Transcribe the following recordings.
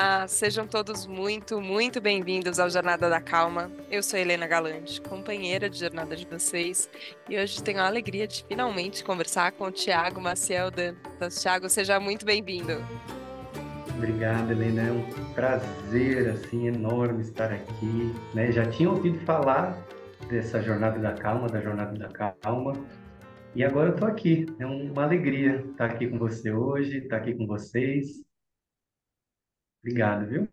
Olá, sejam todos muito, muito bem-vindos ao Jornada da Calma. Eu sou Helena Galante, companheira de jornada de vocês, e hoje tenho a alegria de finalmente conversar com o Tiago Maciel Dantas. Tiago, seja muito bem-vindo. Obrigado, Helena. É um prazer assim enorme estar aqui. Né? Já tinha ouvido falar dessa jornada da calma, da jornada da calma, e agora eu estou aqui. É uma alegria estar aqui com você hoje, estar aqui com vocês. Obrigado, viu?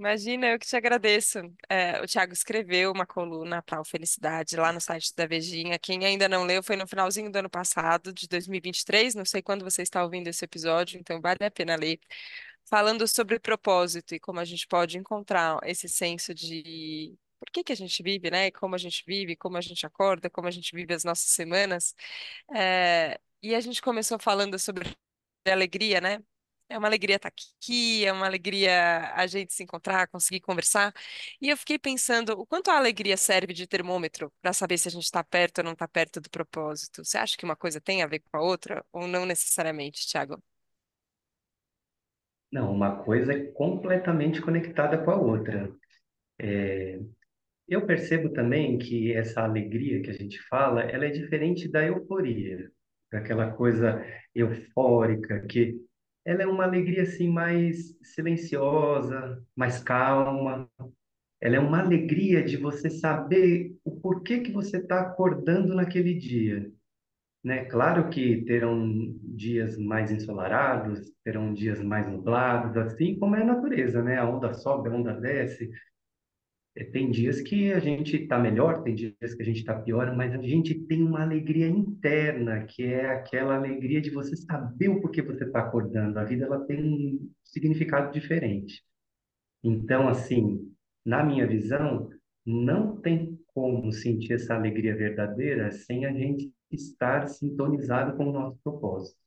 Imagina, eu que te agradeço. É, o Thiago escreveu uma coluna para o Felicidade lá no site da Vejinha. Quem ainda não leu, foi no finalzinho do ano passado, de 2023. Não sei quando você está ouvindo esse episódio, então vale a pena ler. Falando sobre propósito e como a gente pode encontrar esse senso de por que que a gente vive, né? Como a gente vive, como a gente acorda, como a gente vive as nossas semanas. É, e a gente começou falando sobre alegria, né? É uma alegria estar aqui, é uma alegria a gente se encontrar, conseguir conversar. E eu fiquei pensando o quanto a alegria serve de termômetro para saber se a gente está perto ou não está perto do propósito. Você acha que uma coisa tem a ver com a outra ou não necessariamente, Thiago? Não, uma coisa é completamente conectada com a outra. Eu percebo também que essa alegria que a gente fala, ela é diferente da euforia, daquela coisa eufórica que ela é uma alegria assim mais silenciosa, mais calma. Ela é uma alegria de você saber o porquê que você está acordando naquele dia, né? Claro que terão dias mais ensolarados, terão dias mais nublados, assim como é a natureza, né? A onda sobe, a onda desce. É, Tem dias que a gente está melhor, tem dias que a gente está pior, mas a gente tem uma alegria interna, que é aquela alegria de você saber o porquê você está acordando. A vida ela tem um significado diferente. Então, assim, na minha visão, não tem como sentir essa alegria verdadeira sem a gente estar sintonizado com o nosso propósito.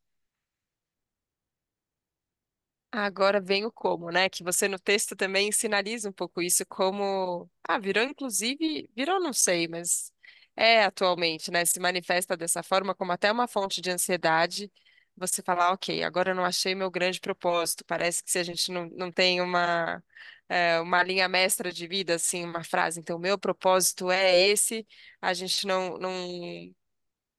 Agora vem o como, né? Que você no texto também sinaliza um pouco isso como, ah, virou inclusive, virou não sei, mas é atualmente, né? Se manifesta dessa forma como até uma fonte de ansiedade. Você falar, ok, agora eu não achei meu grande propósito. Parece que se a gente não, não tem uma, é, uma linha mestra de vida, assim, uma frase, então, meu propósito é esse, a gente não, não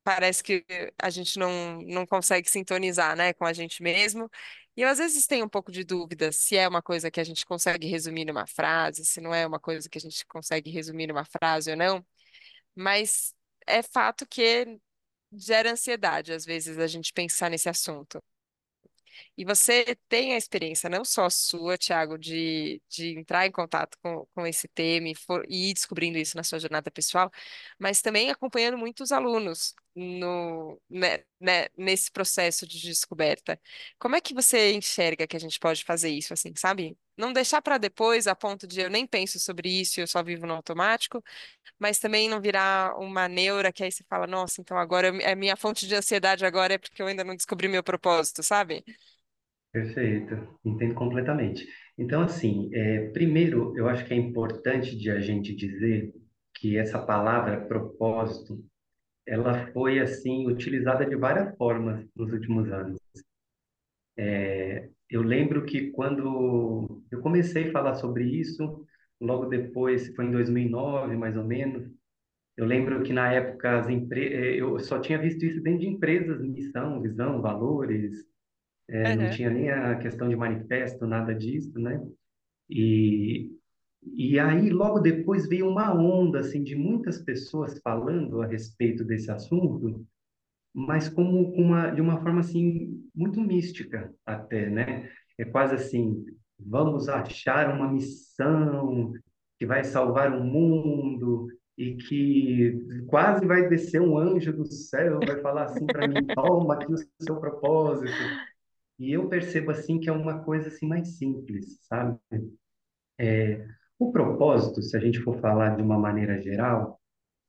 parece que a gente não, não consegue sintonizar, né, com a gente mesmo. E eu às vezes tenho um pouco de dúvida se é uma coisa que a gente consegue resumir numa frase, se não é uma coisa que a gente consegue resumir numa frase ou não, mas é fato que gera ansiedade às vezes a gente pensar nesse assunto. E você tem a experiência, não só sua, Thiago, de, de entrar em contato com, com esse tema e, for, e ir descobrindo isso na sua jornada pessoal, mas também acompanhando muitos alunos no, né, né, nesse processo de descoberta. Como é que você enxerga que a gente pode fazer isso, assim, sabe? Não deixar para depois, a ponto de eu nem penso sobre isso, eu só vivo no automático, mas também não virar uma neura que aí você fala, nossa, então agora é minha fonte de ansiedade agora é porque eu ainda não descobri meu propósito, sabe? Perfeito, entendo completamente. Então, assim, é, primeiro, eu acho que é importante de a gente dizer que essa palavra propósito, ela foi, assim, utilizada de várias formas nos últimos anos. Eu lembro que quando eu comecei a falar sobre isso, logo depois, foi em 2009, mais ou menos, eu lembro que na época as empre... eh, eu só tinha visto isso dentro de empresas, missão, visão, valores, eh, não Aham. tinha nem a questão de manifesto, nada disso, né? E, e aí, logo depois, veio uma onda assim, de muitas pessoas falando a respeito desse assunto, mas como com uma, de uma forma assim, muito mística até, né? É quase assim, vamos achar uma missão que vai salvar o mundo e que quase vai descer um anjo do céu, vai falar assim para mim, toma aqui o seu propósito. E eu percebo assim que é uma coisa assim mais simples, sabe? O propósito, se a gente for falar de uma maneira geral,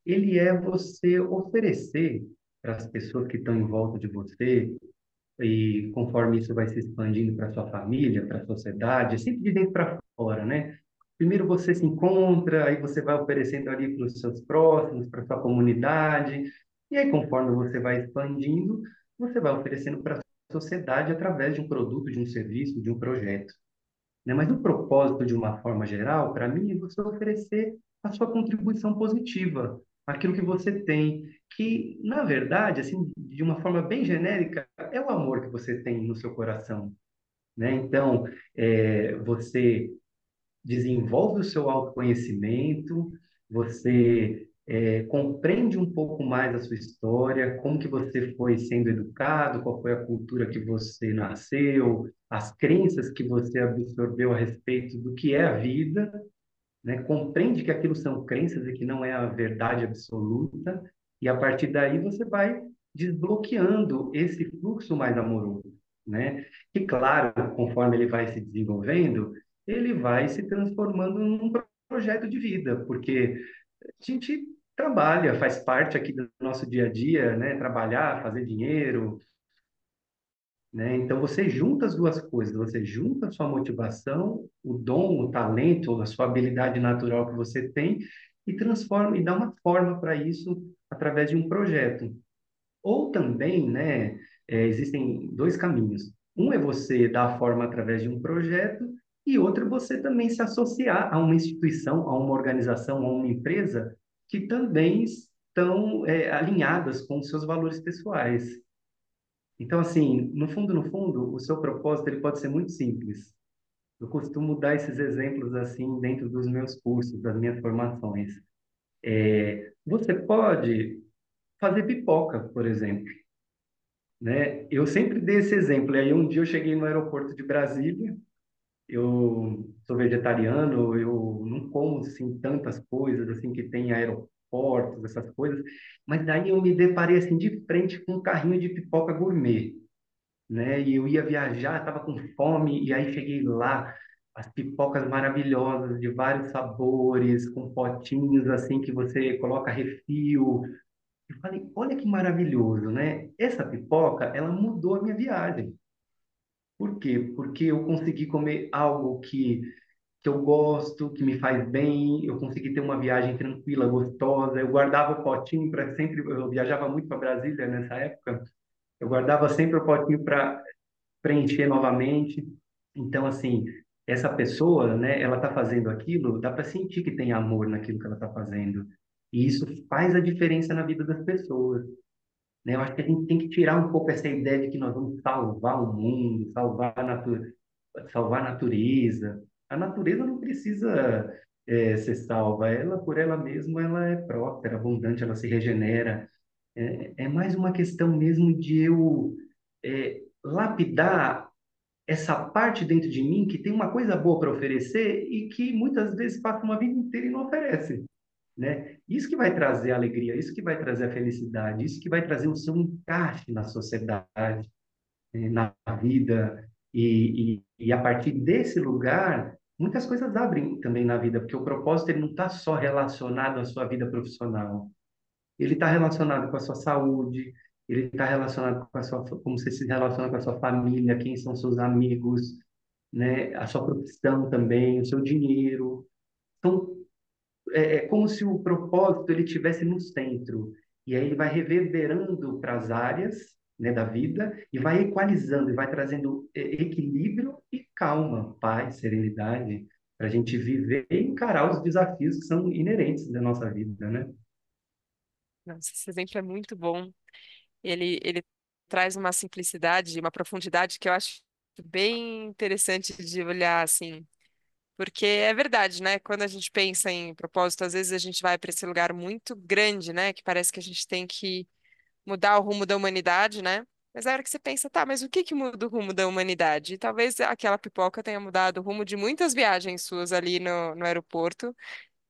ele é você oferecer para as pessoas que estão em volta de você, e conforme isso vai se expandindo para sua família, para a sociedade, sempre de dentro para fora, né? Primeiro você se encontra, aí você vai oferecendo ali para os seus próximos, para sua comunidade, e aí conforme você vai expandindo, você vai oferecendo para a sociedade através de um produto, de um serviço, de um projeto. Né? Mas o propósito, de uma forma geral, para mim, é você oferecer a sua contribuição positiva, aquilo que você tem, que, na verdade, assim, de uma forma bem genérica, é o amor que você tem no seu coração, né? Então, é, você desenvolve o seu autoconhecimento, você é, compreende um pouco mais a sua história, como que você foi sendo educado, qual foi a cultura que você nasceu, as crenças que você absorveu a respeito do que é a vida, né? Compreende que aquilo são crenças e que não é a verdade absoluta, e a partir daí você vai desbloqueando esse fluxo mais amoroso, né? E claro, conforme ele vai se desenvolvendo, ele vai se transformando num projeto de vida, porque a gente trabalha, faz parte aqui do nosso dia a dia, né? Trabalhar, fazer dinheiro, né? Então você junta as duas coisas, você junta a sua motivação, o dom, o talento, a sua habilidade natural que você tem e transforma e dá uma forma para isso através de um projeto. Ou também, né, é, existem dois caminhos. Um é você dar a forma através de um projeto e outro é você também se associar a uma instituição, a uma organização, a uma empresa que também estão é, alinhadas com os seus valores pessoais. Então, assim, no fundo, no fundo, o seu propósito ele pode ser muito simples. Eu costumo dar esses exemplos assim dentro dos meus cursos, das minhas formações. É, você pode fazer pipoca, por exemplo. Né? Eu sempre dei esse exemplo. Aí um dia eu cheguei no aeroporto de Brasília, eu sou vegetariano, eu não como assim tantas coisas assim que tem aeroportos, essas coisas, mas daí eu me deparei assim de frente com um carrinho de pipoca gourmet, né? E eu ia viajar, estava com fome e aí cheguei lá, as pipocas maravilhosas de vários sabores, com potinhos assim que você coloca refil. Eu falei, olha que maravilhoso, né? Essa pipoca, ela mudou a minha viagem. Por quê? Porque eu consegui comer algo que, que eu gosto, que me faz bem, eu consegui ter uma viagem tranquila, gostosa. Eu guardava o potinho para sempre, eu viajava muito para Brasília nessa época, eu guardava sempre o potinho para preencher novamente. Então, assim, essa pessoa, né, ela está fazendo aquilo, dá para sentir que tem amor naquilo que ela está fazendo. E isso faz a diferença na vida das pessoas. Né? Eu acho que a gente tem que tirar um pouco essa ideia de que nós vamos salvar o mundo, salvar a, natu salvar a natureza. A natureza não precisa é, ser salva, ela por ela mesma ela é próspera, abundante, ela se regenera. É, é mais uma questão mesmo de eu é, lapidar essa parte dentro de mim que tem uma coisa boa para oferecer e que muitas vezes passa uma vida inteira e não oferece né? Isso que vai trazer alegria, isso que vai trazer a felicidade, isso que vai trazer o seu encaixe na sociedade, eh, na vida. E, e, e a partir desse lugar, muitas coisas abrem também na vida, porque o propósito ele não está só relacionado à sua vida profissional. Ele está relacionado com a sua saúde, ele está relacionado com a sua, como você se relaciona com a sua família, quem são seus amigos, né? A sua profissão também, o seu dinheiro. Então, é, é como se o propósito ele tivesse no centro e aí ele vai reverberando para as áreas né, da vida e vai equalizando e vai trazendo é, equilíbrio e calma, paz, serenidade para a gente viver e encarar os desafios que são inerentes da nossa vida, né? Nossa, esse exemplo é muito bom. Ele, ele traz uma simplicidade, uma profundidade que eu acho bem interessante de olhar assim porque é verdade, né? Quando a gente pensa em propósito, às vezes a gente vai para esse lugar muito grande, né? Que parece que a gente tem que mudar o rumo da humanidade, né? Mas a hora que você pensa, tá, mas o que que muda o rumo da humanidade? E talvez aquela pipoca tenha mudado o rumo de muitas viagens suas ali no, no aeroporto.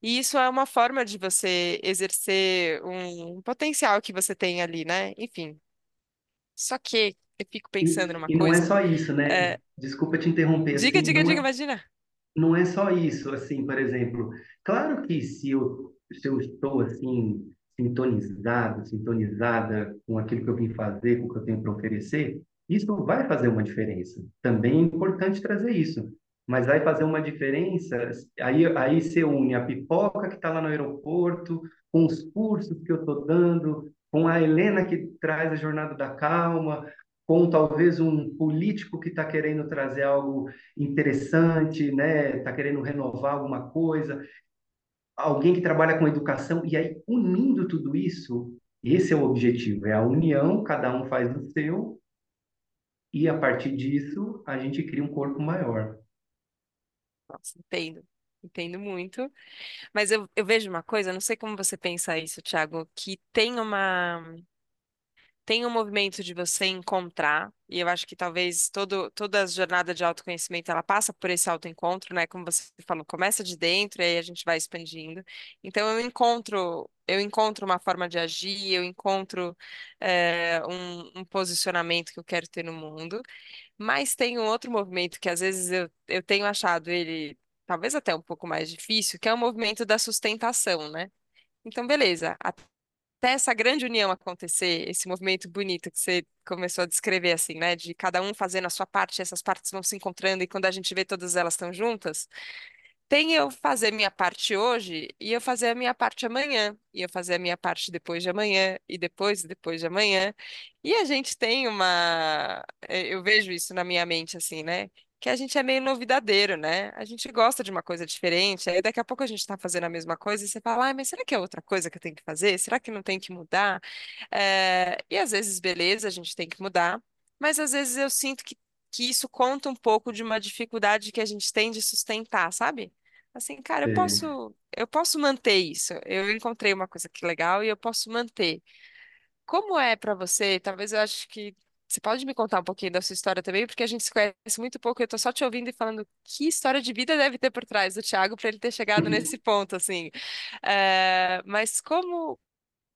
E isso é uma forma de você exercer um, potencial que você tem ali, né? Enfim. Só que eu fico pensando E, numa e não é coisa. só isso, né? é, Desculpa te interromper diga, assim, diga, não diga, é imagina. Não é só isso, assim, por exemplo, claro que se eu, se eu estou, assim, sintonizado, sintonizada com aquilo que eu vim fazer, com o que eu tenho para oferecer, isso vai fazer uma diferença. Também é importante trazer isso. Mas vai fazer uma diferença, aí, aí você une a pipoca que está lá no aeroporto, com os cursos que eu estou dando, com a Helena que traz a Jornada da Calma, com talvez um político que está querendo trazer algo interessante, né? Está querendo renovar alguma coisa, alguém que trabalha com educação, e aí unindo tudo isso, esse é o objetivo, é a união, cada um faz o seu, e a partir disso a gente cria um corpo maior. Nossa, entendo. Entendo muito. Mas eu, eu vejo uma coisa, não sei como você pensa isso, Thiago, que tem uma tem um movimento de você encontrar, e eu acho que talvez todo, toda a jornada de autoconhecimento ela passa por esse autoencontro, né? Como você falou, começa de dentro e aí a gente vai expandindo. Então eu encontro, eu encontro uma forma de agir, eu encontro é, um, um posicionamento que eu quero ter no mundo, mas tem um outro movimento que às vezes eu, eu tenho achado ele talvez até um pouco mais difícil, que é o movimento da sustentação, né? Então, beleza, até essa grande união acontecer, esse movimento bonito que você começou a descrever, assim, né? De cada um fazendo a sua parte, essas partes vão se encontrando e quando a gente vê todas elas estão juntas, tem eu fazer minha parte hoje e eu fazer a minha parte amanhã, e eu fazer a minha parte depois de amanhã, e depois depois de amanhã. E a gente tem uma. eh, Eu vejo isso na minha mente, assim, né? Que a gente é meio novidadeiro, né? A gente gosta de uma coisa diferente, aí daqui a pouco a gente tá fazendo a mesma coisa e você fala, ai, mas será que é outra coisa que eu tenho que fazer? Será que não tem que mudar? Eh, E às vezes, beleza, a gente tem que mudar, mas às vezes eu sinto que que isso conta um pouco de uma dificuldade que a gente tem de sustentar, sabe? Assim, cara, eu É, posso, eu posso manter isso. Eu encontrei uma coisa que legal e eu posso manter. Como é pra você? Talvez eu acho que você pode me contar um pouquinho da sua história também, porque a gente se conhece muito pouco. Eu tô só te ouvindo e falando que história de vida deve ter por trás do Thiago para ele ter chegado nesse ponto, assim. É, mas como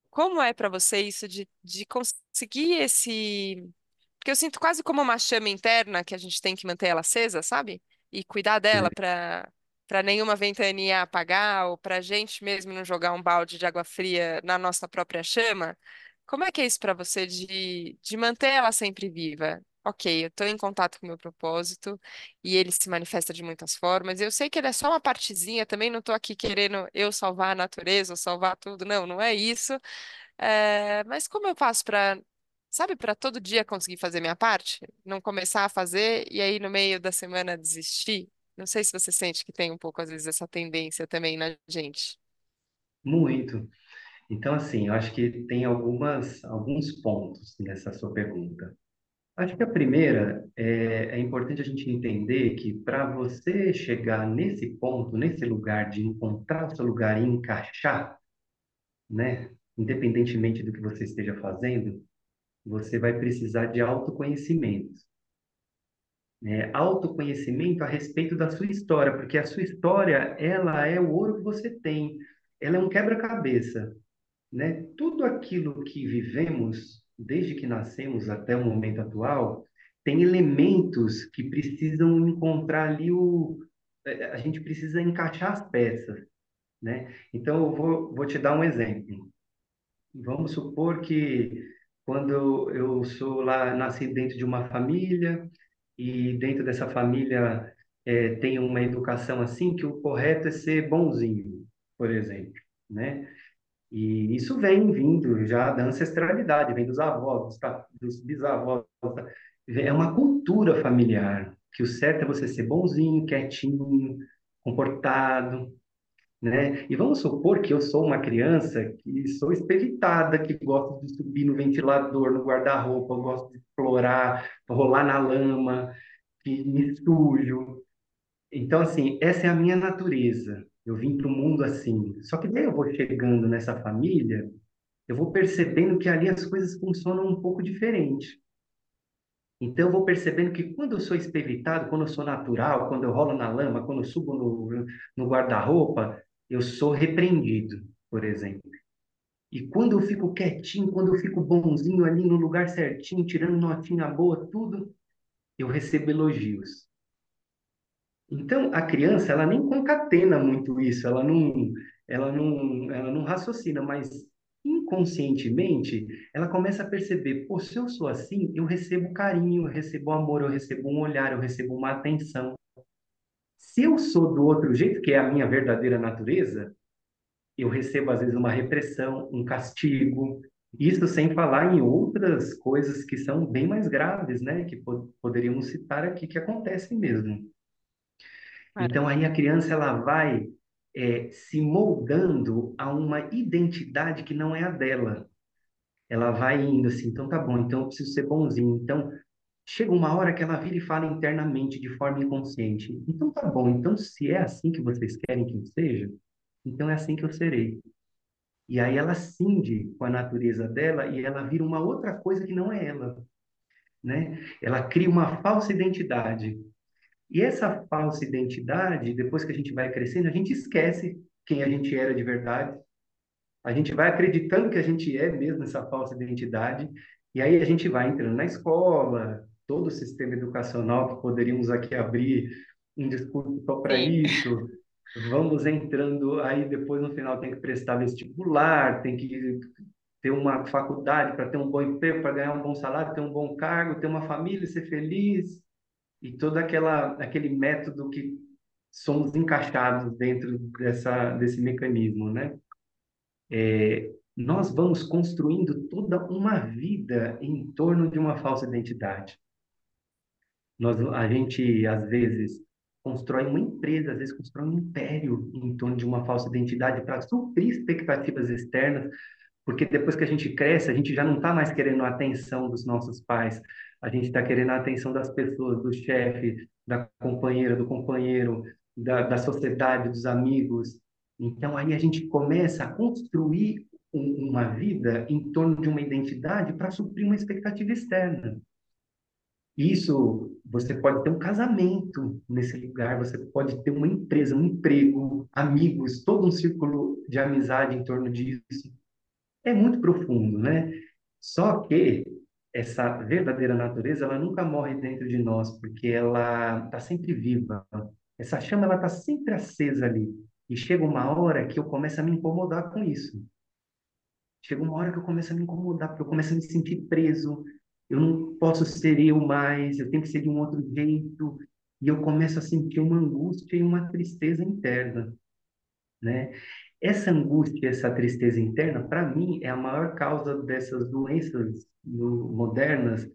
como é pra você isso de, de conseguir esse porque eu sinto quase como uma chama interna que a gente tem que manter ela acesa, sabe? E cuidar dela para para nenhuma ventania apagar ou para a gente mesmo não jogar um balde de água fria na nossa própria chama. Como é que é isso para você de, de manter ela sempre viva? Ok, eu estou em contato com o meu propósito e ele se manifesta de muitas formas. Eu sei que ele é só uma partezinha, também não estou aqui querendo eu salvar a natureza salvar tudo, não, não é isso. É, mas como eu faço para, sabe, para todo dia conseguir fazer minha parte? Não começar a fazer e aí no meio da semana desistir? Não sei se você sente que tem um pouco, às vezes, essa tendência também na gente. muito. Então, assim, eu acho que tem algumas, alguns pontos nessa sua pergunta. Acho que a primeira é, é importante a gente entender que para você chegar nesse ponto, nesse lugar de encontrar o seu lugar e encaixar, né, independentemente do que você esteja fazendo, você vai precisar de autoconhecimento. Né? Autoconhecimento a respeito da sua história, porque a sua história, ela é o ouro que você tem. Ela é um quebra-cabeça né? Tudo aquilo que vivemos, desde que nascemos até o momento atual, tem elementos que precisam encontrar ali o. eh, A gente precisa encaixar as peças, né? Então, eu vou, vou te dar um exemplo. Vamos supor que quando eu sou lá, nasci dentro de uma família, e dentro dessa família eh, tem uma educação assim, que o correto é ser bonzinho, por exemplo, né? E isso vem vindo já da ancestralidade, vem dos avós, dos, bisavós. É uma cultura familiar, que o certo é você ser bonzinho, quietinho, comportado, né? E vamos supor que eu sou uma criança que sou espiritada, que gosto de subir no ventilador, no guarda-roupa, gosto de explorar, rolar na lama, que me sujo. Então, assim, essa é a minha natureza. Eu vim para o mundo assim. Só que daí eu vou chegando nessa família eu vou percebendo que ali as coisas funcionam um pouco diferente. Então, eu vou percebendo que quando eu sou espevitado, quando eu sou natural, quando eu rolo na lama, quando eu subo no, no guarda-roupa, eu sou repreendido, por exemplo. E quando eu fico quietinho, quando eu fico bonzinho ali no lugar certinho, tirando notinha boa, tudo, eu recebo elogios. Então, a criança, ela nem concatena muito isso, ela não, ela não, ela não raciocina, mas inconscientemente, ela começa a perceber, pô, se eu sou assim, eu recebo carinho, eu recebo amor, eu recebo um olhar, eu recebo uma atenção. Se eu sou do outro jeito, que é a minha verdadeira natureza, eu recebo às vezes uma repressão, um castigo. Isso sem falar em outras coisas que são bem mais graves, né? Que po poderíamos citar aqui, que acontecem mesmo. Então, aí a criança ela vai é, se moldando a uma identidade que não é a dela. Ela vai indo assim, então tá bom, então eu preciso ser bonzinho. Então, chega uma hora que ela vira e fala internamente, de forma inconsciente. Então tá bom, então se é assim que vocês querem que eu seja, então é assim que eu serei. E aí ela cinde com a natureza dela e ela vira uma outra coisa que não é ela, né? Ela cria uma falsa identidade. E essa falsa identidade, depois que a gente vai crescendo, a gente esquece quem a gente era de verdade. A gente vai acreditando que a gente é mesmo essa falsa identidade. E aí a gente vai entrando na escola, todo o sistema educacional que poderíamos aqui abrir um discurso só para isso. Vamos entrando, aí depois no final tem que prestar vestibular, tem que ter uma faculdade para ter um bom emprego, para ganhar um bom salário, ter um bom cargo, ter uma família, ser feliz e todo aquela aquele método que somos encaixados dentro dessa desse mecanismo, né? É, nós vamos construindo toda uma vida em torno de uma falsa identidade. Nós, a gente às vezes constrói uma empresa, às vezes constrói um império em torno de uma falsa identidade para suprir expectativas externas, porque depois que a gente cresce, a gente já não está mais querendo a atenção dos nossos pais, a gente está querendo a atenção das pessoas, do chefe, da companheira, do companheiro, da, da sociedade, dos amigos. Então, aí a gente começa a construir um, uma vida em torno de uma identidade para suprir uma expectativa externa. Isso, você pode ter um casamento nesse lugar, você pode ter uma empresa, um emprego, amigos, todo um círculo de amizade em torno disso é muito profundo, né? Só que essa verdadeira natureza, ela nunca morre dentro de nós, porque ela está sempre viva. Essa chama, ela está sempre acesa ali. E chega uma hora que eu começo a me incomodar com isso. Chega uma hora que eu começo a me incomodar, porque eu começo a me sentir preso. Eu não posso ser eu mais, eu tenho que ser de um outro jeito. E eu começo a sentir uma angústia e uma tristeza interna né? Essa angústia, essa tristeza interna, para mim, é a maior causa dessas doenças modernas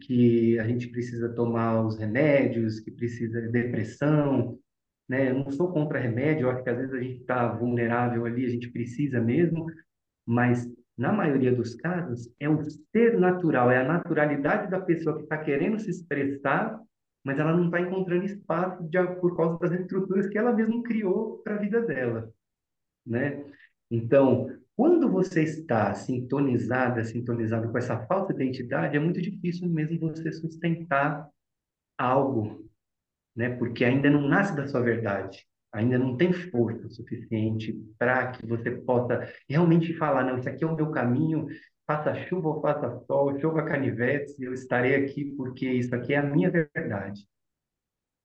que a gente precisa tomar os remédios, que precisa de depressão, né? Eu não sou contra remédio, eu acho que às vezes a gente está vulnerável ali, a gente precisa mesmo, mas na maioria dos casos é o ser natural, é a naturalidade da pessoa que está querendo se expressar, mas ela não está encontrando espaço de, por causa das estruturas que ela mesma criou para a vida dela né? Então, quando você está sintonizada, sintonizado com essa falta de identidade, é muito difícil mesmo você sustentar algo, né? Porque ainda não nasce da sua verdade, ainda não tem força suficiente para que você possa realmente falar, não, isso aqui é o meu caminho, faça chuva ou faça sol, chova canivetes, eu estarei aqui porque isso aqui é a minha verdade.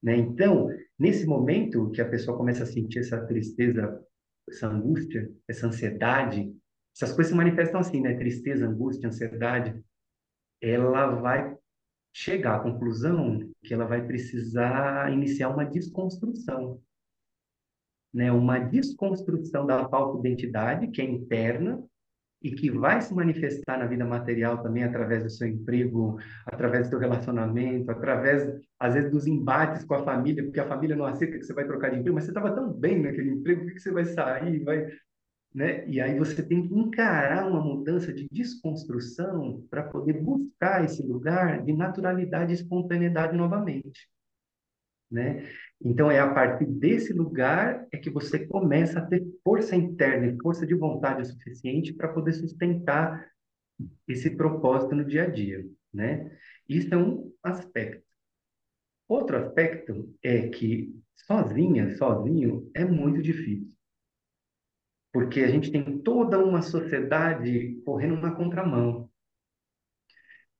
Né? Então, nesse momento que a pessoa começa a sentir essa tristeza essa angústia, essa ansiedade, essas coisas se manifestam assim, né? Tristeza, angústia, ansiedade. Ela vai chegar à conclusão que ela vai precisar iniciar uma desconstrução, né? Uma desconstrução da falsa identidade, que é interna, e que vai se manifestar na vida material também através do seu emprego, através do seu relacionamento, através, às vezes, dos embates com a família, porque a família não aceita que você vai trocar de emprego, mas você estava tão bem naquele emprego, por que você vai sair, vai, né? E aí você tem que encarar uma mudança de desconstrução para poder buscar esse lugar de naturalidade e espontaneidade novamente né? Então é a partir desse lugar é que você começa a ter força interna e força de vontade o suficiente para poder sustentar esse propósito no dia a dia, né? Isso é um aspecto. Outro aspecto é que sozinha, sozinho, é muito difícil, porque a gente tem toda uma sociedade correndo na contramão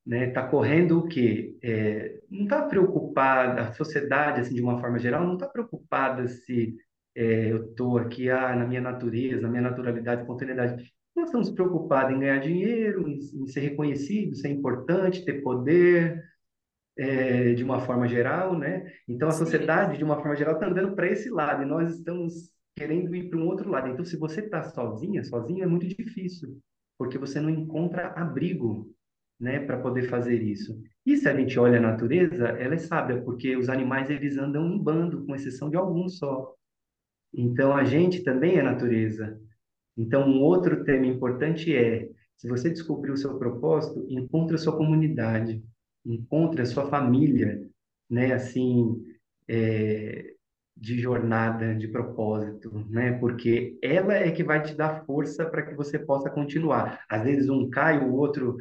né? Está correndo o quê? É, não está preocupada, a sociedade, assim, de uma forma geral, não está preocupada se é, eu estou aqui ah, na minha natureza, na minha naturalidade, espontaneidade. Nós estamos preocupados em ganhar dinheiro, em, em ser reconhecido, ser importante, ter poder, é, de uma forma geral, né? Então, a sociedade, de uma forma geral, está andando para esse lado, e nós estamos querendo ir para um outro lado. Então, se você está sozinha, sozinho, é muito difícil porque você não encontra abrigo, né, para poder fazer isso. E se a gente olha a natureza, ela é sábia, porque os animais eles andam em bando, com exceção de alguns só. Então a gente também é natureza. Então um outro tema importante é, se você descobrir o seu propósito, encontre a sua comunidade, encontre a sua família, né, assim, é, de jornada, de propósito, né? Porque ela é que vai te dar força para que você possa continuar. Às vezes um cai, o outro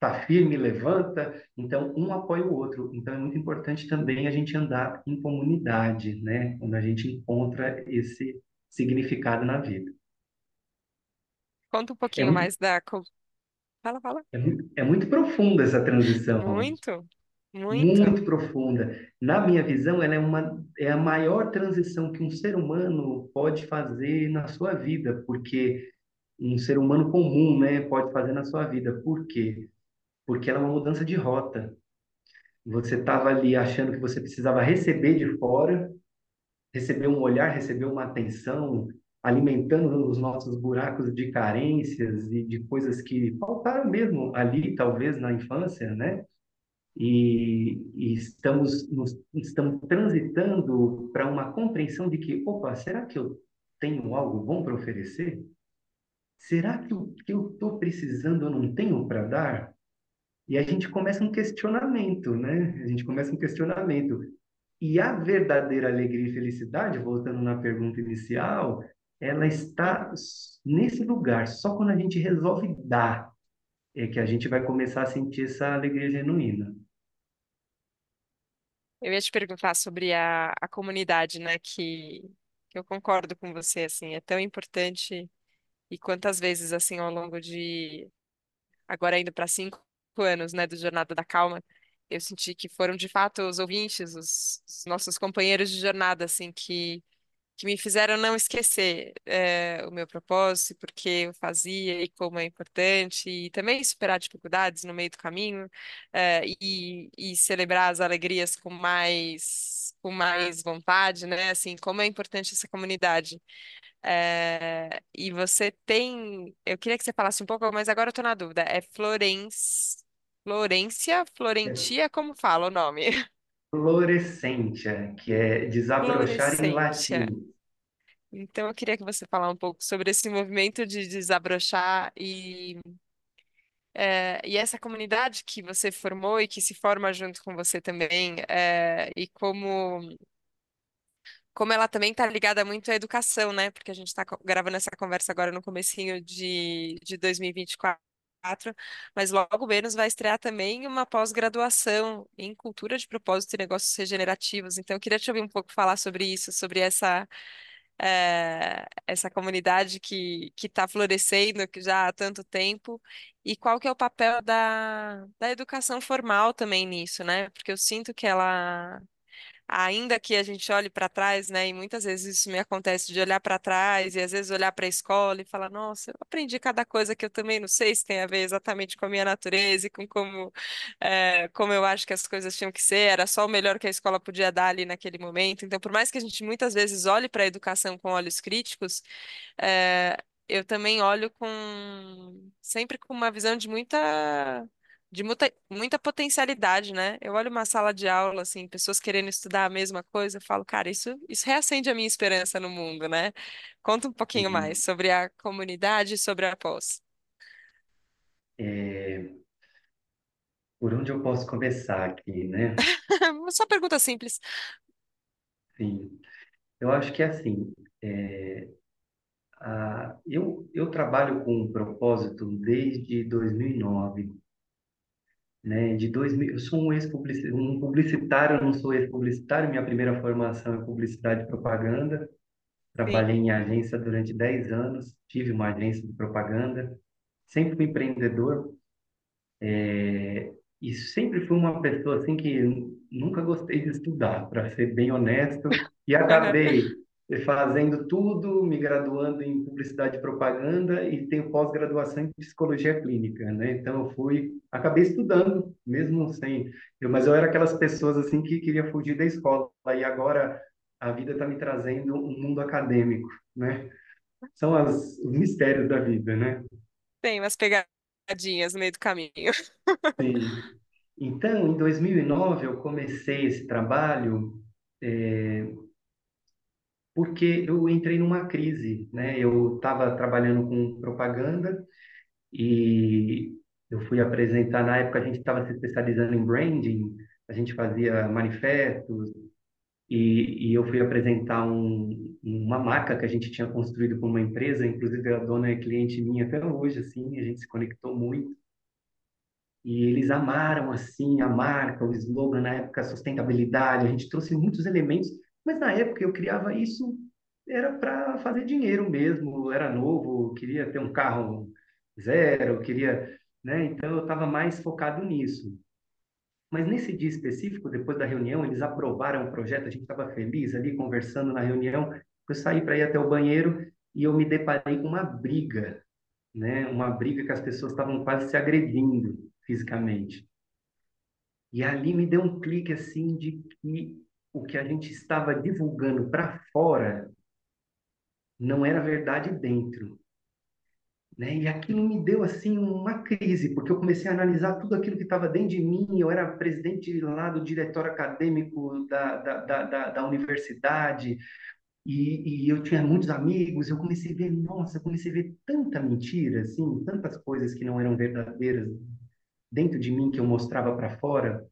está firme, levanta, então um apoia o outro. Então é muito importante também a gente andar em comunidade, né? Quando a gente encontra esse significado na vida. Conta um É pouquinho muito, mais da. co- Fala, fala. é muito, é muito profunda essa transição. Muito, muito. muito profunda. Na minha visão, ela é uma é a maior transição que um ser humano pode fazer na sua vida, porque um ser humano comum, né, pode fazer na sua vida. Por quê? Porque ela é uma mudança de rota. Você estava ali achando que você precisava receber de fora, receber um olhar, receber uma atenção, alimentando os nossos buracos de carências e de coisas que faltaram mesmo ali, talvez na infância, né? e, e estamos, nos, estamos transitando para uma compreensão de que, opa, será que eu tenho algo bom para oferecer? Será que o que eu estou precisando eu não tenho para dar? E a gente começa um questionamento, né? A gente começa um questionamento. E a verdadeira alegria e felicidade, voltando na pergunta inicial, ela está nesse lugar. Só quando a gente resolve dar é que a gente vai começar a sentir essa alegria genuína. Eu ia te perguntar sobre a, a comunidade, né? Que, que eu concordo com você, assim, é tão importante. E quantas vezes, assim, ao longo de. Agora indo para cinco anos, né, do Jornada da Calma, eu senti que foram de fato os ouvintes, os, os nossos companheiros de jornada, assim, que que me fizeram não esquecer eh, o meu propósito, porque eu fazia e como é importante, e também superar dificuldades no meio do caminho, eh, e, e celebrar as alegrias com mais, com mais vontade, né? Assim, como é importante essa comunidade. Eh, e você tem, eu queria que você falasse um pouco, mas agora eu estou na dúvida, é Florence, Florência, Florentia, como fala o nome? Florescentia, que é desabrochar em Florescentia. latim. Então, eu queria que você falasse um pouco sobre esse movimento de desabrochar e, eh, e essa comunidade que você formou e que se forma junto com você também, eh, e como, como ela também está ligada muito à educação, né? Porque a gente está gravando essa conversa agora no comecinho de, de 2024, mas logo menos vai estrear também uma pós-graduação em cultura de propósito e negócios regenerativos. Então, eu queria te ouvir um pouco falar sobre isso, sobre essa eh, essa comunidade que que está florescendo que já há tanto tempo e qual que é o papel da, da educação formal também nisso, né? Porque eu sinto que ela Ainda que a gente olhe para trás, né? E muitas vezes isso me acontece de olhar para trás e às vezes olhar para a escola e falar, nossa, eu aprendi cada coisa que eu também não sei se tem a ver exatamente com a minha natureza e com como, eh, como eu acho que as coisas tinham que ser, era só o melhor que a escola podia dar ali naquele momento. Então, por mais que a gente muitas vezes olhe para a educação com olhos críticos, eh, eu também olho com sempre com uma visão de muita de muita, muita potencialidade, né? Eu olho uma sala de aula, assim, pessoas querendo estudar a mesma coisa, eu falo, cara, isso, isso reacende a minha esperança no mundo, né? Conta um pouquinho mais E, sobre a comunidade e sobre a pós. é, por onde eu posso começar aqui, né? Só pergunta simples. Sim, eu acho que é assim, é, a, eu, eu trabalho com um propósito desde 2009, né? De 2000, eu sou um ex-publicitário, um publicitário, não sou ex-publicitário, minha primeira formação é publicidade e propaganda, Sim. trabalhei em agência durante 10 anos, tive uma agência de propaganda, sempre fui empreendedor, É, e sempre fui uma pessoa assim que nunca gostei de estudar, para ser bem honesto, e acabei fazendo tudo, me graduando em publicidade e propaganda e tenho pós-graduação em psicologia clínica, né? Então eu fui, acabei estudando, mesmo sem, eu, mas eu era aquelas pessoas assim que queria fugir da escola e agora a vida está me trazendo um mundo acadêmico, né? São as, os mistérios da vida, né? Tem umas pegadinhas no meio do caminho. Sim. Então, em 2009, eu comecei esse trabalho é, porque eu entrei numa crise, né? Eu estava trabalhando com propaganda e eu fui apresentar, na época a gente estava se especializando em branding, a gente fazia manifestos e, e eu fui apresentar um, uma marca que a gente tinha construído com uma empresa, inclusive a dona é cliente minha até hoje, assim, a gente se conectou muito. E eles amaram assim a marca, o slogan na época, sustentabilidade. A gente trouxe muitos elementos, mas na época eu criava isso era para fazer dinheiro mesmo. Era novo, queria ter um carro zero, queria, né? Então eu estava mais focado nisso. Mas nesse dia específico, depois da reunião, eles aprovaram o projeto. A gente estava feliz ali conversando na reunião. Eu saí para ir até o banheiro e eu me deparei com uma briga, né? Uma briga que as pessoas estavam quase se agredindo fisicamente. E ali me deu um clique assim de que o que a gente estava divulgando para fora não era verdade dentro. Né? E aquilo me deu assim uma crise, porque eu comecei a analisar tudo aquilo que estava dentro de mim. Eu era presidente lá do diretório acadêmico da, da, da, da, da universidade, e, e, eu tinha muitos amigos. Eu comecei a ver, nossa, comecei a ver tanta mentira, assim, tantas coisas que não eram verdadeiras dentro de mim que eu mostrava para fora.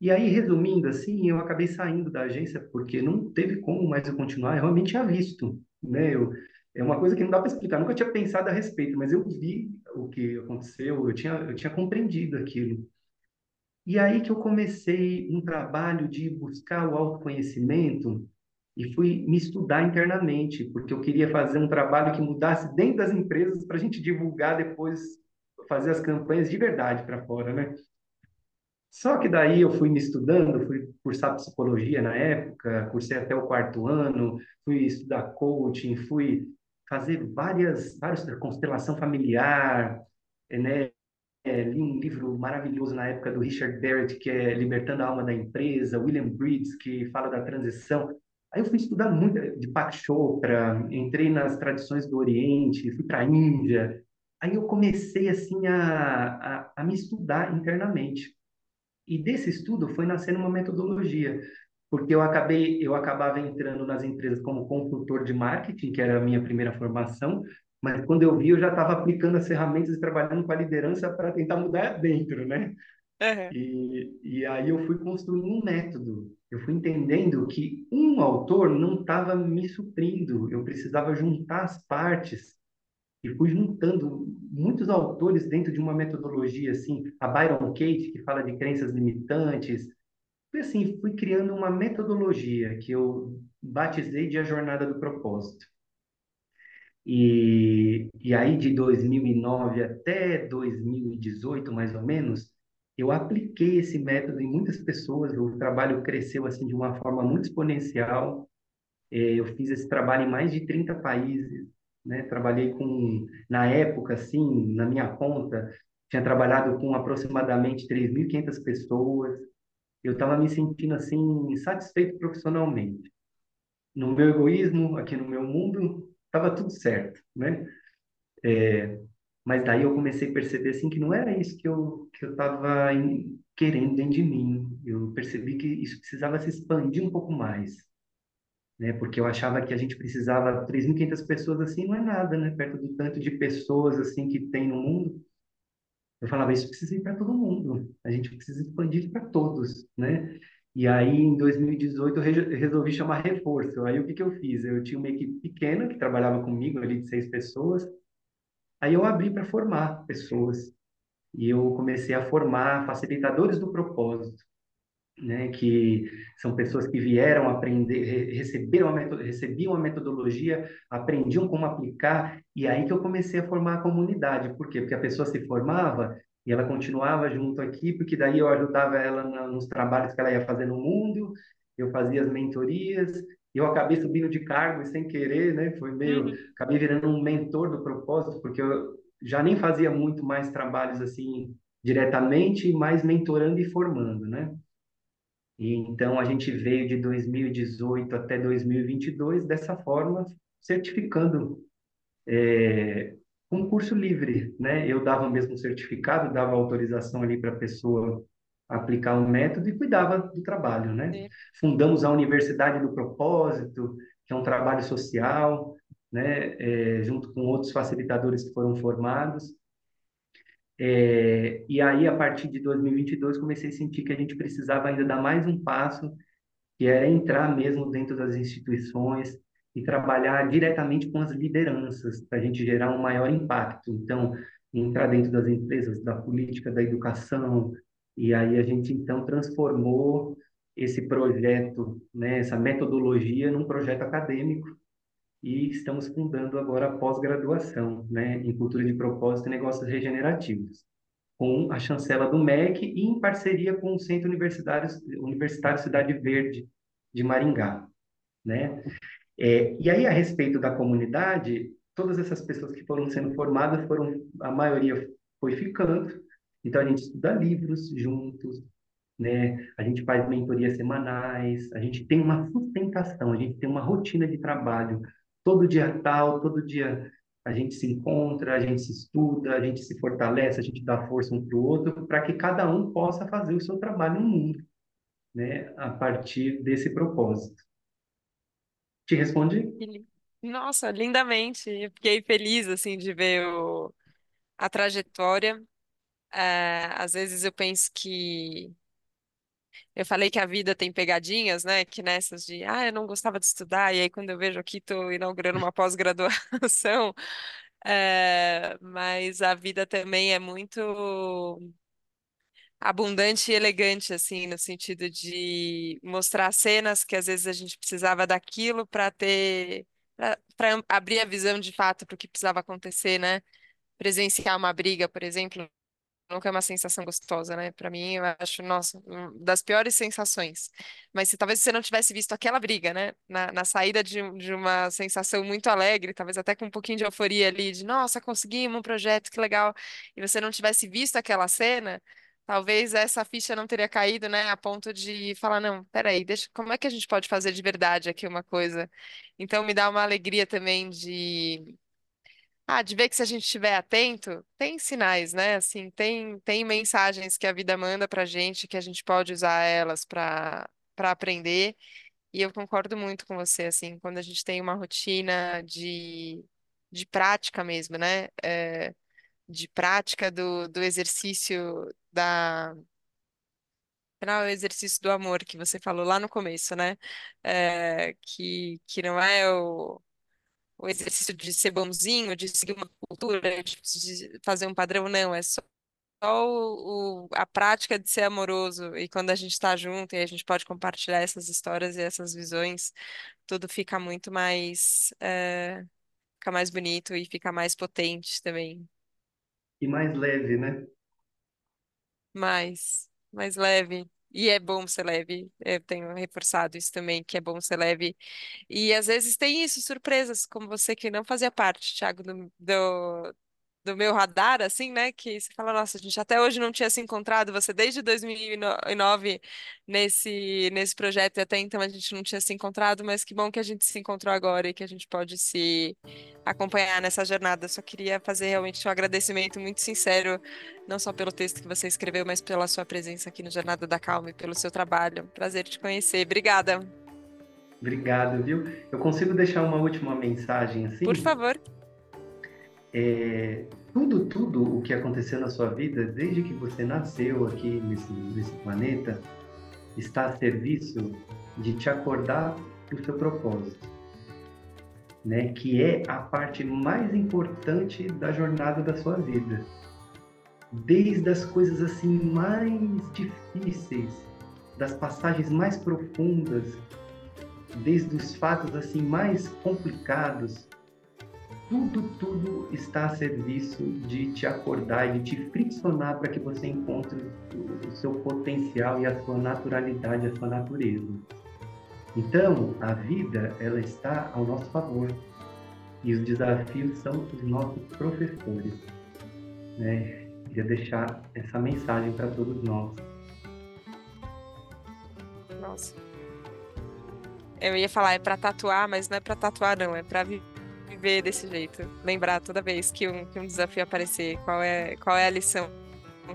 E aí, resumindo assim, eu acabei saindo da agência porque não teve como mais eu continuar. Eu realmente tinha visto, né? Eu, é uma coisa que não dá para explicar. nunca tinha pensado a respeito, mas eu vi o que aconteceu. Eu tinha, eu tinha compreendido aquilo. E aí que eu comecei um trabalho de buscar o autoconhecimento e fui me estudar internamente, porque eu queria fazer um trabalho que mudasse dentro das empresas para a gente divulgar depois fazer as campanhas de verdade para fora, né? Só que daí eu fui me estudando, fui cursar psicologia na época, cursei até o quarto ano, fui estudar coaching, fui fazer várias, várias constelação familiar, né? É, li um livro maravilhoso na época do Richard Barrett, que é Libertando a Alma da Empresa, William Bridges, que fala da transição. Aí eu fui estudar muito de Pak Chopra, entrei nas tradições do Oriente, fui para a Índia, Aí eu comecei assim a, a, a me estudar internamente. E desse estudo foi nascendo uma metodologia, porque eu acabei eu acabava entrando nas empresas como consultor de marketing, que era a minha primeira formação, mas quando eu vi eu já estava aplicando as ferramentas e trabalhando com a liderança para tentar mudar dentro, né? Uhum. E, e aí eu fui construindo um método. Eu fui entendendo que um autor não estava me suprindo, eu precisava juntar as partes e fui juntando muitos autores dentro de uma metodologia assim, a Byron Katie que fala de crenças limitantes, e assim fui criando uma metodologia que eu batizei de a jornada do propósito. E, e aí de 2009 até 2018 mais ou menos, eu apliquei esse método em muitas pessoas, o trabalho cresceu assim de uma forma muito exponencial. É, eu fiz esse trabalho em mais de 30 países né? Trabalhei com, na época, assim, na minha conta, tinha trabalhado com aproximadamente 3.500 pessoas. Eu estava me sentindo, assim, satisfeito profissionalmente. No meu egoísmo, aqui no meu mundo, estava tudo certo, né? É, mas daí eu comecei a perceber, assim, que não era isso que eu que eu estava querendo dentro de mim. Eu percebi que isso precisava se expandir um pouco mais né? Porque eu achava que a gente precisava 3.500 pessoas assim não é nada, né? Perto do tanto de pessoas assim que tem no mundo. Eu falava isso precisa ir para todo mundo. A gente precisa expandir para todos, né? E aí em 2018 eu resolvi chamar reforço. Aí o que que eu fiz? Eu tinha uma equipe pequena que trabalhava comigo ali de seis pessoas. Aí eu abri para formar pessoas. E eu comecei a formar facilitadores do propósito né, que são pessoas que vieram aprender, receberam a recebiam a metodologia, aprendiam como aplicar, e aí que eu comecei a formar a comunidade. Por quê? Porque a pessoa se formava e ela continuava junto aqui, porque daí eu ajudava ela nos trabalhos que ela ia fazer no mundo, eu fazia as mentorias, eu acabei subindo de cargo sem querer, né? Foi meio, Uhum. acabei virando um mentor do propósito, porque eu já nem fazia muito mais trabalhos assim diretamente, mais mentorando e formando, né? E então a gente veio de 2018 até 2022 dessa forma, certificando é, com curso livre, né? Eu dava mesmo um certificado, dava autorização ali para a pessoa aplicar o um método e cuidava do trabalho, né? Sim. Fundamos a Universidade do Propósito, que é um trabalho social, né? É, junto com outros facilitadores que foram formados. É, e aí, a partir de 2022, comecei a sentir que a gente precisava ainda dar mais um passo, que era entrar mesmo dentro das instituições, e trabalhar diretamente com as lideranças, para a gente gerar um maior impacto. Então, entrar dentro das empresas, da política, da educação, e aí a gente então transformou esse projeto, né, essa metodologia, num projeto acadêmico e estamos fundando agora a pós-graduação, né, em cultura de propósito e negócios regenerativos, com a chancela do MEC e em parceria com o Centro Universitário, Universitário Cidade Verde de Maringá, né? É, e aí, a respeito da comunidade, todas essas pessoas que foram sendo formadas, foram a maioria foi ficando. Então, a gente estuda livros juntos, né? A gente faz mentorias semanais, a gente tem uma sustentação, a gente tem uma rotina de trabalho. Todo dia tal, todo dia a gente se encontra, a gente se estuda, a gente se fortalece, a gente dá força um para o outro, para que cada um possa fazer o seu trabalho no mundo, né? A partir desse propósito. Te respondi? Nossa, lindamente. Eu fiquei feliz assim de ver o, a trajetória. É, às vezes eu penso que eu falei que a vida tem pegadinhas, né? Que nessas de ah, eu não gostava de estudar, e aí quando eu vejo aqui, estou inaugurando uma pós-graduação. É, mas a vida também é muito abundante e elegante, assim, no sentido de mostrar cenas que às vezes a gente precisava daquilo para ter, para abrir a visão de fato para o que precisava acontecer, né? Presenciar uma briga, por exemplo, nunca é uma sensação gostosa, né? Para mim, eu acho, nossa, das piores sensações. Mas se talvez você não tivesse visto aquela briga, né? Na, na saída de, de uma sensação muito alegre, talvez até com um pouquinho de euforia ali, de nossa, conseguimos um projeto, que legal, e você não tivesse visto aquela cena Talvez essa ficha não teria caído, né, a ponto de falar, não, peraí, deixa, como é que a gente pode fazer de verdade aqui uma coisa? Então me dá uma alegria também de, ah, de ver que se a gente estiver atento, tem sinais, né? Assim, tem, tem mensagens que a vida manda pra gente que a gente pode usar elas para para aprender. E eu concordo muito com você, assim, quando a gente tem uma rotina de, de prática mesmo, né? É, de prática do, do exercício da. Não, o exercício do amor que você falou lá no começo, né? É, que, que não é o, o exercício de ser bonzinho, de seguir uma cultura, de, fazer um padrão, não. É só o, o- a prática de ser amoroso. E quando a gente está junto e a gente pode compartilhar essas histórias e essas visões, tudo fica muito mais, é, fica mais bonito e fica mais potente também. E mais leve, né? Mais, mais leve. E é bom ser leve. Eu tenho reforçado isso também, que é bom ser leve. E às vezes tem isso, surpresas, como você que não fazia parte, Thiago, do, do, do meu radar, assim, né? Que você fala, nossa, a gente até hoje não tinha se encontrado, você desde 2009 nesse, nesse projeto e até então a gente não tinha se encontrado, mas que bom que a gente se encontrou agora e que a gente pode se acompanhar nessa jornada. Só queria fazer realmente um agradecimento muito sincero, não só pelo texto que você escreveu, mas pela sua presença aqui no Jornada da Calma e pelo seu trabalho. Prazer te conhecer. Obrigada. Obrigado, viu? Eu consigo deixar uma última mensagem assim? Por favor. É, tudo, tudo o que aconteceu na sua vida, desde que você nasceu aqui nesse, nesse planeta, está a serviço de te acordar para o seu propósito, né? Que é a parte mais importante da jornada da sua vida. Desde as coisas assim mais difíceis, das passagens mais profundas, desde os fatos assim mais complicados, tudo, tudo está a serviço de te acordar e de te friccionar para que você encontre o seu potencial e a sua naturalidade, a sua natureza. Então, a vida, ela está ao nosso favor e os desafios são os nossos professores. Né? Queria deixar essa mensagem para todos nós. Nossa. Eu ia falar, é para tatuar, mas não é para tatuar, não, é para viver viver desse jeito. Lembrar toda vez que um, que um desafio aparecer, qual é, qual é a lição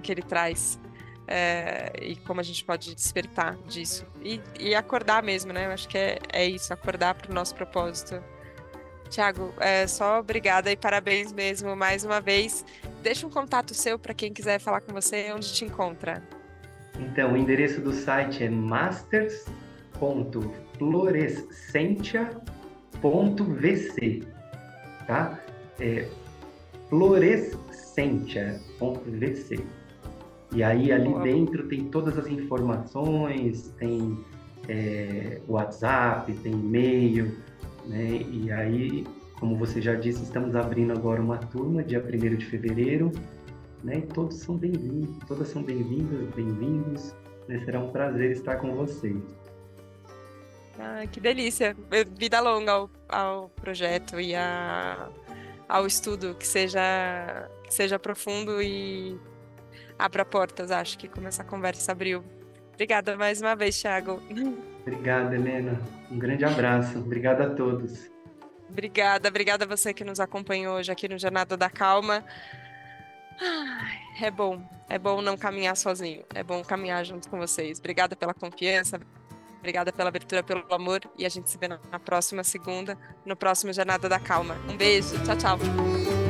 que ele traz. É, e como a gente pode despertar disso. E, e acordar mesmo, né? Eu acho que é, é isso, acordar para o nosso propósito. Tiago, é, só obrigada e parabéns mesmo mais uma vez. Deixa um contato seu para quem quiser falar com você, onde te encontra. Então, o endereço do site é masters.florescentia.vc, tá? É florescentia.vc. E aí ali Boa. dentro tem todas as informações, tem é, WhatsApp, tem e-mail, né? E aí, como você já disse, estamos abrindo agora uma turma dia 1 de fevereiro, né? E todos são bem-vindos, todas são bem-vindas, bem-vindos. Né? Será um prazer estar com vocês. Ah, que delícia! Vida longa ao, ao projeto e a, ao estudo, que seja, que seja profundo e abra portas, acho que como essa conversa abriu. Obrigada mais uma vez, Thiago. Obrigada, Helena. Um grande abraço. Obrigada a todos. Obrigada, obrigada a você que nos acompanhou hoje aqui no Jornada da Calma. É bom, é bom não caminhar sozinho, é bom caminhar junto com vocês. Obrigada pela confiança, obrigada pela abertura, pelo amor e a gente se vê na próxima segunda, no próximo Jornada da Calma. Um beijo, tchau, tchau.